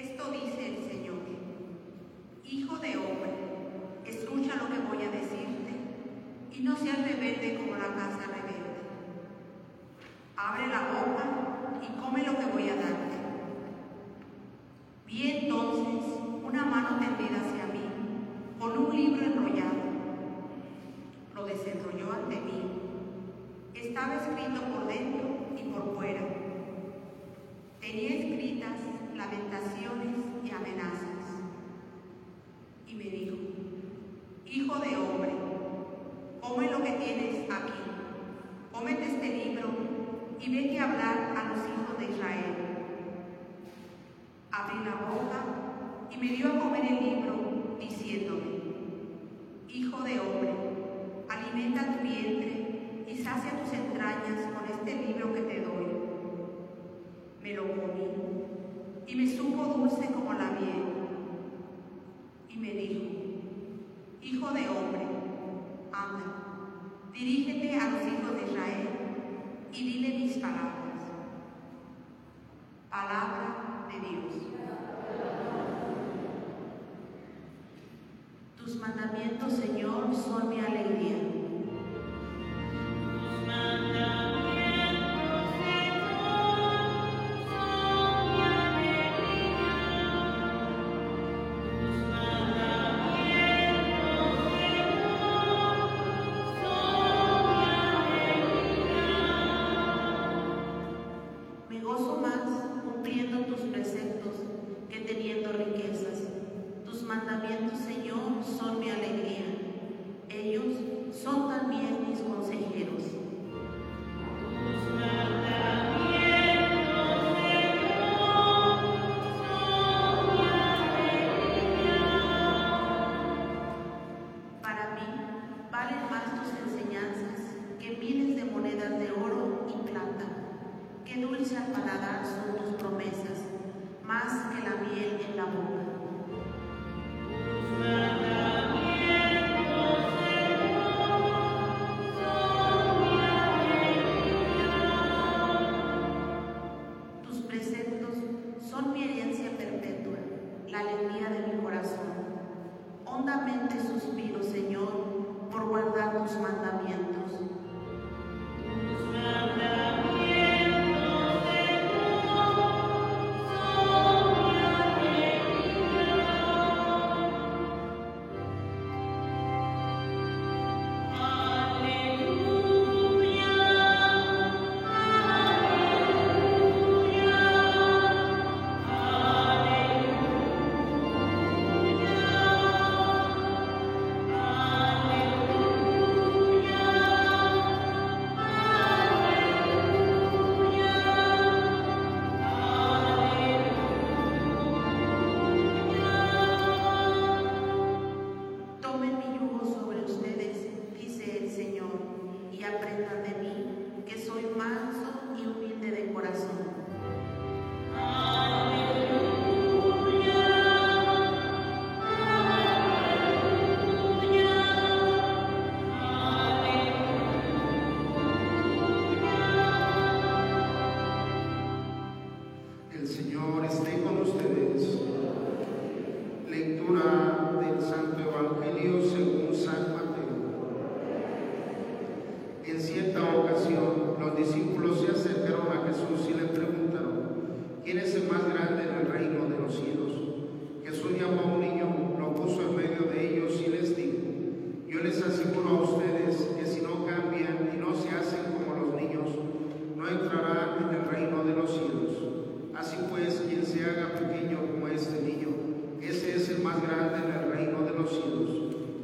Esto dice el Señor. Hijo de hombre, escucha lo que voy a decirte y no seas rebelde como la casa rebelde. Abre la boca y come lo que voy a darte. Vi entonces una mano tendida hacia mí con un libro enrollado. Lo desenrolló ante mí. Estaba escrito por dentro y por fuera. Tenía escritas lamentaciones y amenazas. Y me dijo, Hijo de hombre, come lo que tienes aquí, cómete este libro y vete a hablar a los hijos de Israel. Abrí la boca y me dio a comer el libro, diciéndome, Hijo de hombre, alimenta tu vientre y sacia tus entrañas con este libro que te doy. Me lo comí y me supo dulce como la miel. Y me dijo, Hijo de hombre, anda, dirígete a los hijos de Israel y dile mis palabras. Palabra de Dios. Tus mandamientos, Señor, son mi alegría.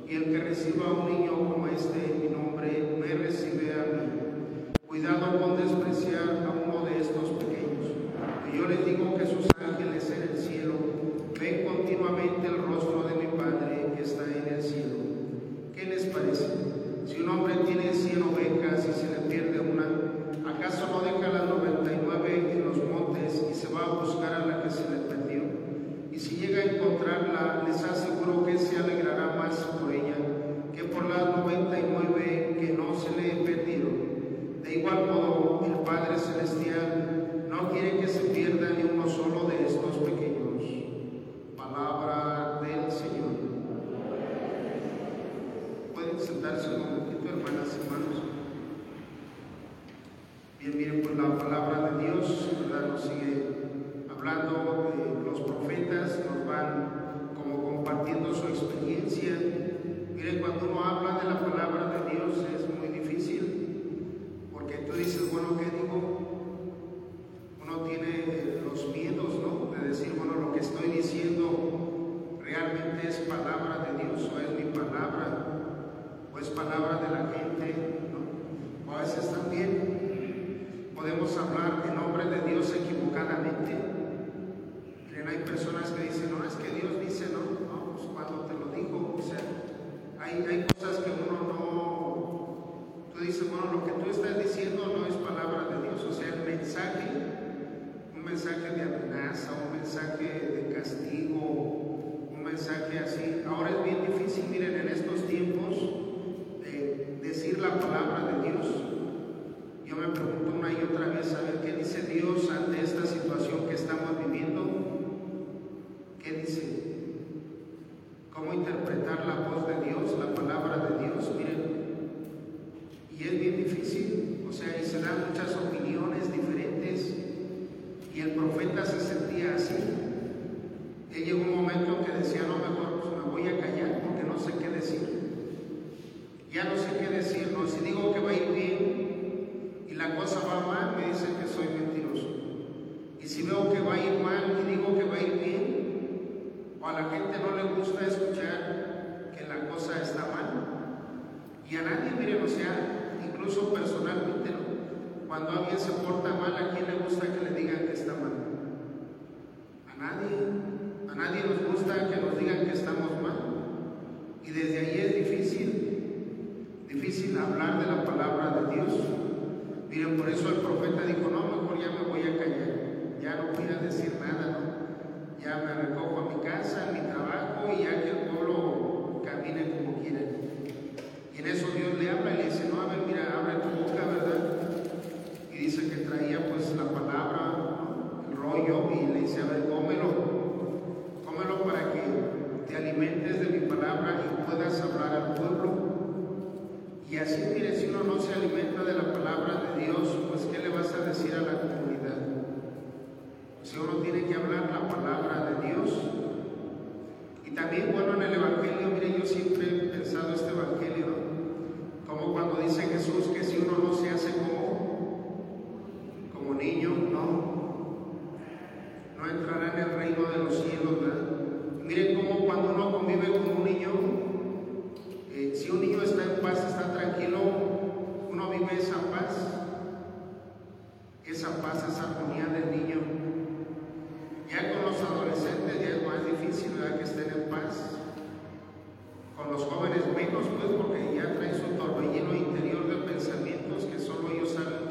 Y el que reciba a un niño como este en mi nombre, me recibe a mí. hablar en nombre de Dios equivocadamente. Hay personas que dicen, no, es que Dios dice, no, no pues cuando te lo digo, o sea, hay, hay cosas que uno no, tú dices, bueno, lo que tú estás diciendo no es palabra de Dios, o sea, el mensaje, un mensaje de amenaza, un mensaje de castigo, un mensaje así. Ahora es bien difícil, miren, en estos tiempos, decir la palabra de Dios yo me pregunto una y otra vez, a ver qué dice Dios ante esta situación que estamos difícil hablar de la palabra de Dios. Miren, por eso el profeta dijo, no, mejor ya me voy a callar, ya no voy a decir nada, ¿no? Ya me recojo a mi casa, a mi trabajo y ya que el pueblo camine como quiera. Y en eso Dios le habla y le dice, no, a ver, mira, abre tu boca, ¿verdad? Y dice que traía pues la palabra, el rollo, y le dice, a ver, cómelo. así mire, si uno no se alimenta de la palabra de Dios, pues ¿qué le vas a decir a la comunidad? Si uno tiene que hablar la palabra de Dios. Y también, bueno, en el Evangelio, mire, yo siempre he pensado este Evangelio, como cuando dice Jesús que si uno no se hace como, como niño, no, no entrará en el reino de los cielos. ¿no? Miren cómo cuando uno convive con un niño, eh, si un niño está en paz, está tranquilo, uno vive esa paz. Esa paz, esa armonía del niño. Ya con los adolescentes ya es más difícil ¿verdad? que estén en paz. Con los jóvenes menos, pues, porque ya traen su torbellino interior de pensamientos que solo ellos saben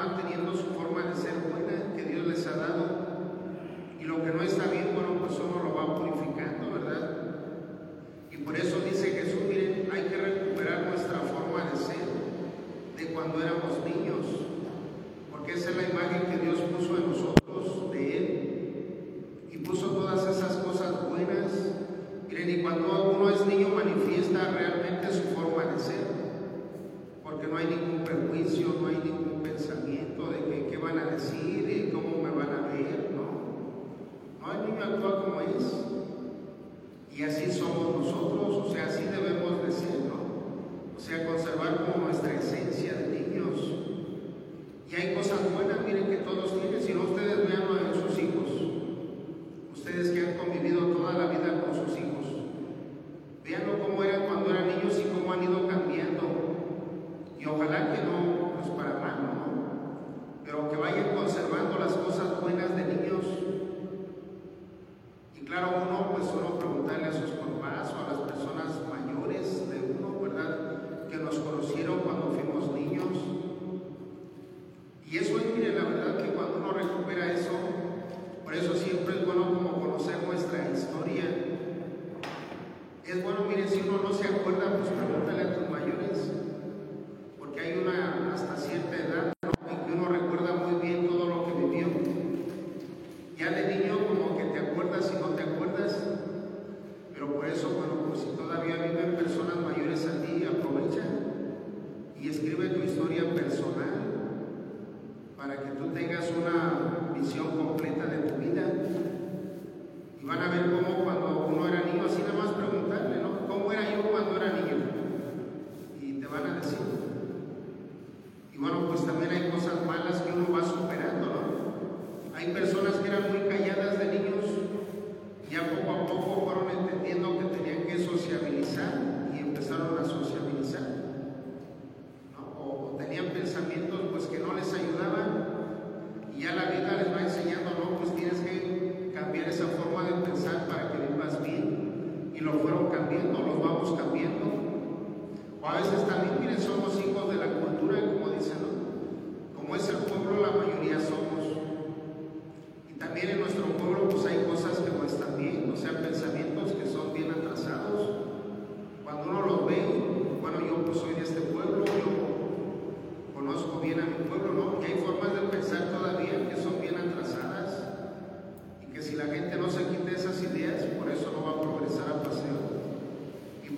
Amen.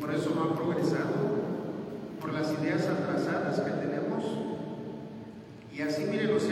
por eso no ha progresado, por las ideas atrasadas que tenemos. Y así, miren, los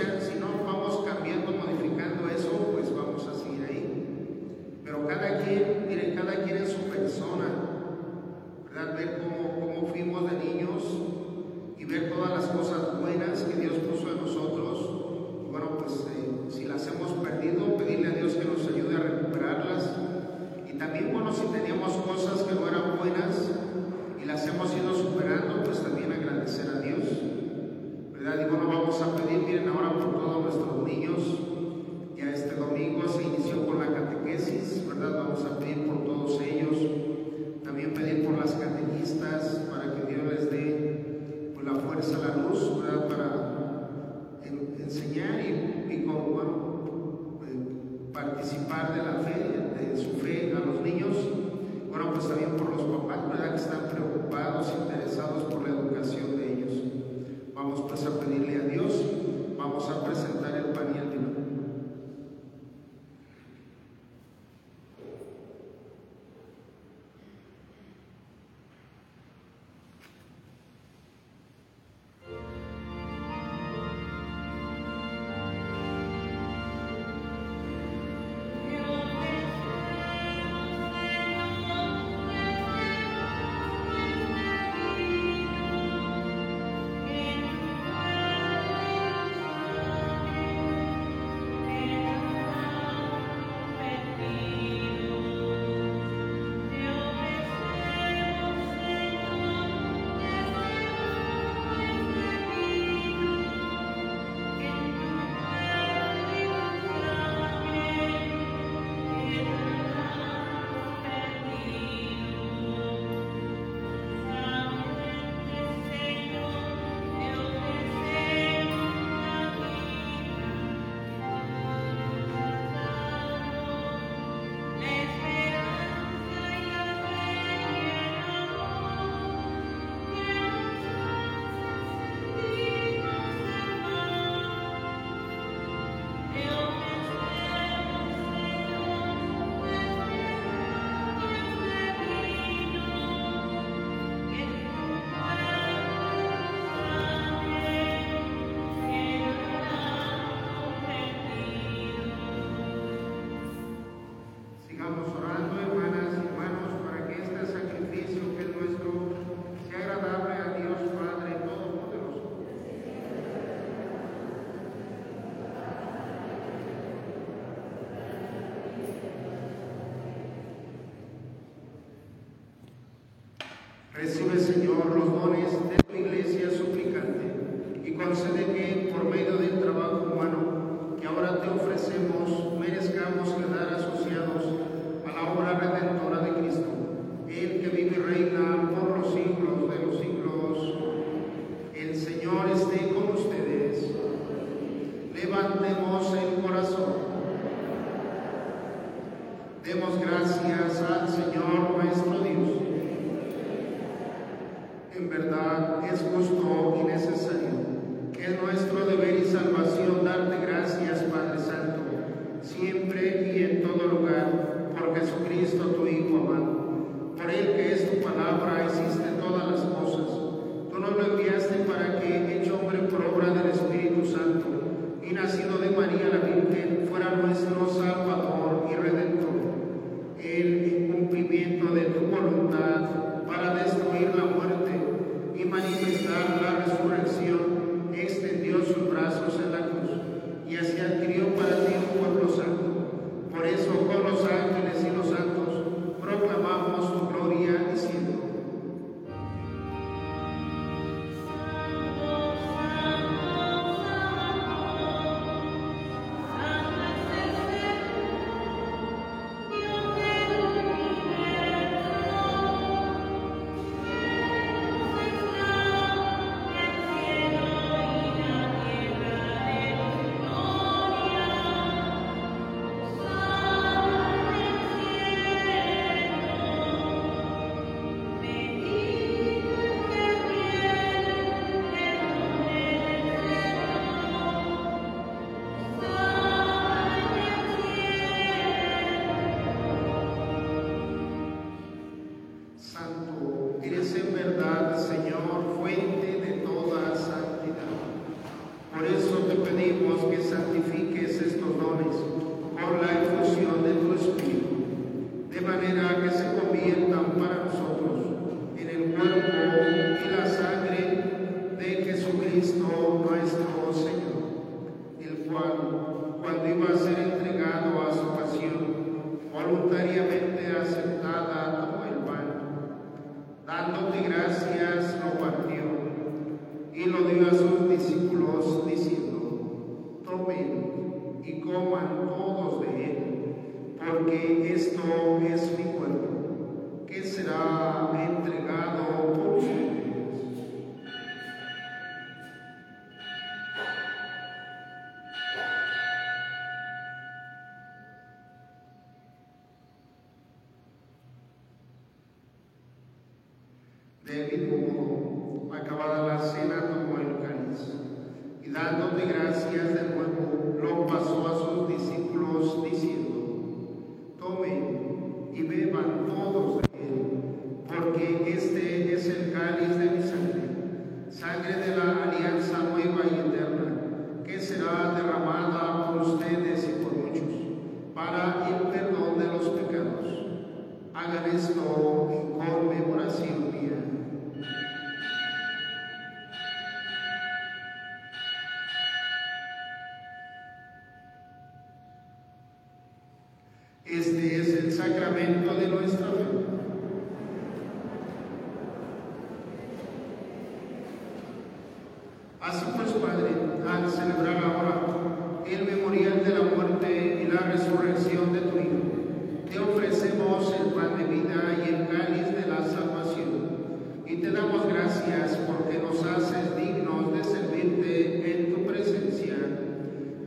Así pues, Padre, al celebrar ahora el memorial de la muerte y la resurrección de tu Hijo, te ofrecemos el pan de vida y el cáliz de la salvación. Y te damos gracias porque nos haces dignos de servirte en tu presencia.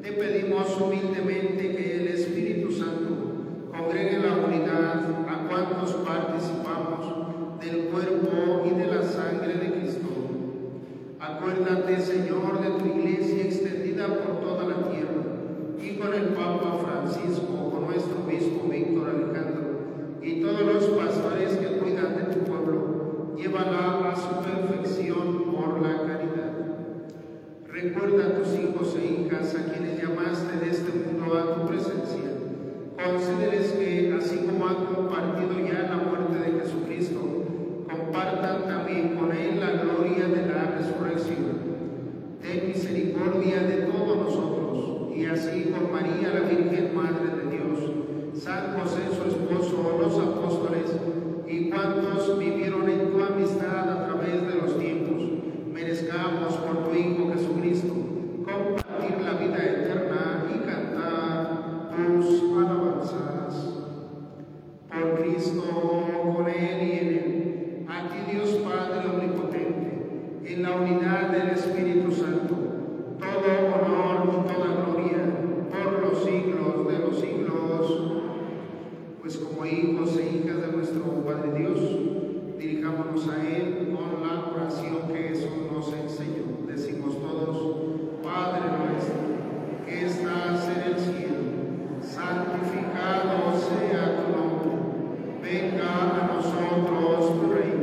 Te pedimos humildemente que el Espíritu Santo congregue la unidad a cuantos participamos del cuerpo y de la sangre de Cristo Acuérdate, Señor, de tu iglesia extendida por toda la tierra y con el Papa Francisco, con nuestro obispo Víctor Alejandro y todos los pastores que cuidan de tu pueblo. Llévala a su perfección por la caridad. Recuerda a tus hijos e hijas a quienes llamaste de este mundo a tu presencia. Consideres que, así como ha compartido ya la muerte de Jesucristo, compartan también con Él la gloria de la resurrección. Ten misericordia de todos nosotros, y así con María la Virgen Madre de Dios, San José su esposo, los apóstoles, y cuantos vivieron en tu amistad a través de los tiempos, merezcamos por tu Hijo Jesucristo compartir la vida eterna y cantar tus alabanzas. Por Cristo, con Él y a ti Dios Padre Omnipotente, en la unidad del Espíritu Santo, todo honor y toda gloria por los siglos de los siglos. Pues como hijos e hijas de nuestro Padre Dios, dirijámonos a Él con la oración que Jesús nos enseñó. Decimos todos, Padre nuestro, que estás en el cielo, santificado sea tu nombre, venga a nosotros tu reino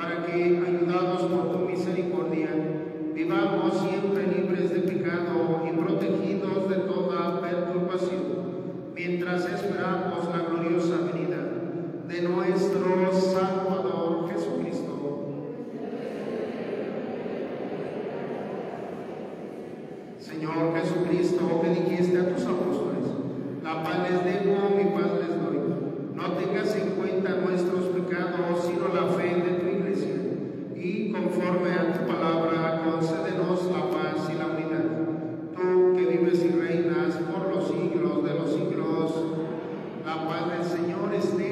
para que, ayudados por tu misericordia, vivamos siempre libres de pecado y protegidos de toda perturbación, mientras esperamos la gloriosa venida de nuestro Salvador Jesucristo. Señor Jesucristo, que dijiste a tus apóstoles, la paz les dejo, mi paz les doy. No tengas en cuenta nuestros pecados, sino la fe de. Y conforme a tu palabra, concédenos la paz y la unidad. Tú que vives y reinas por los siglos de los siglos, la paz del Señor esté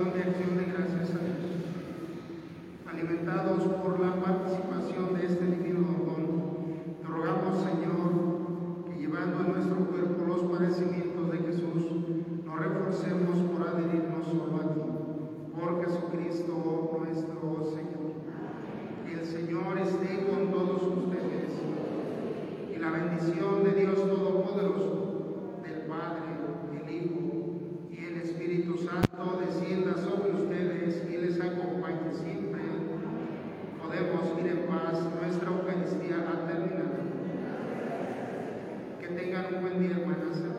donde tengan un buen día, hermanas.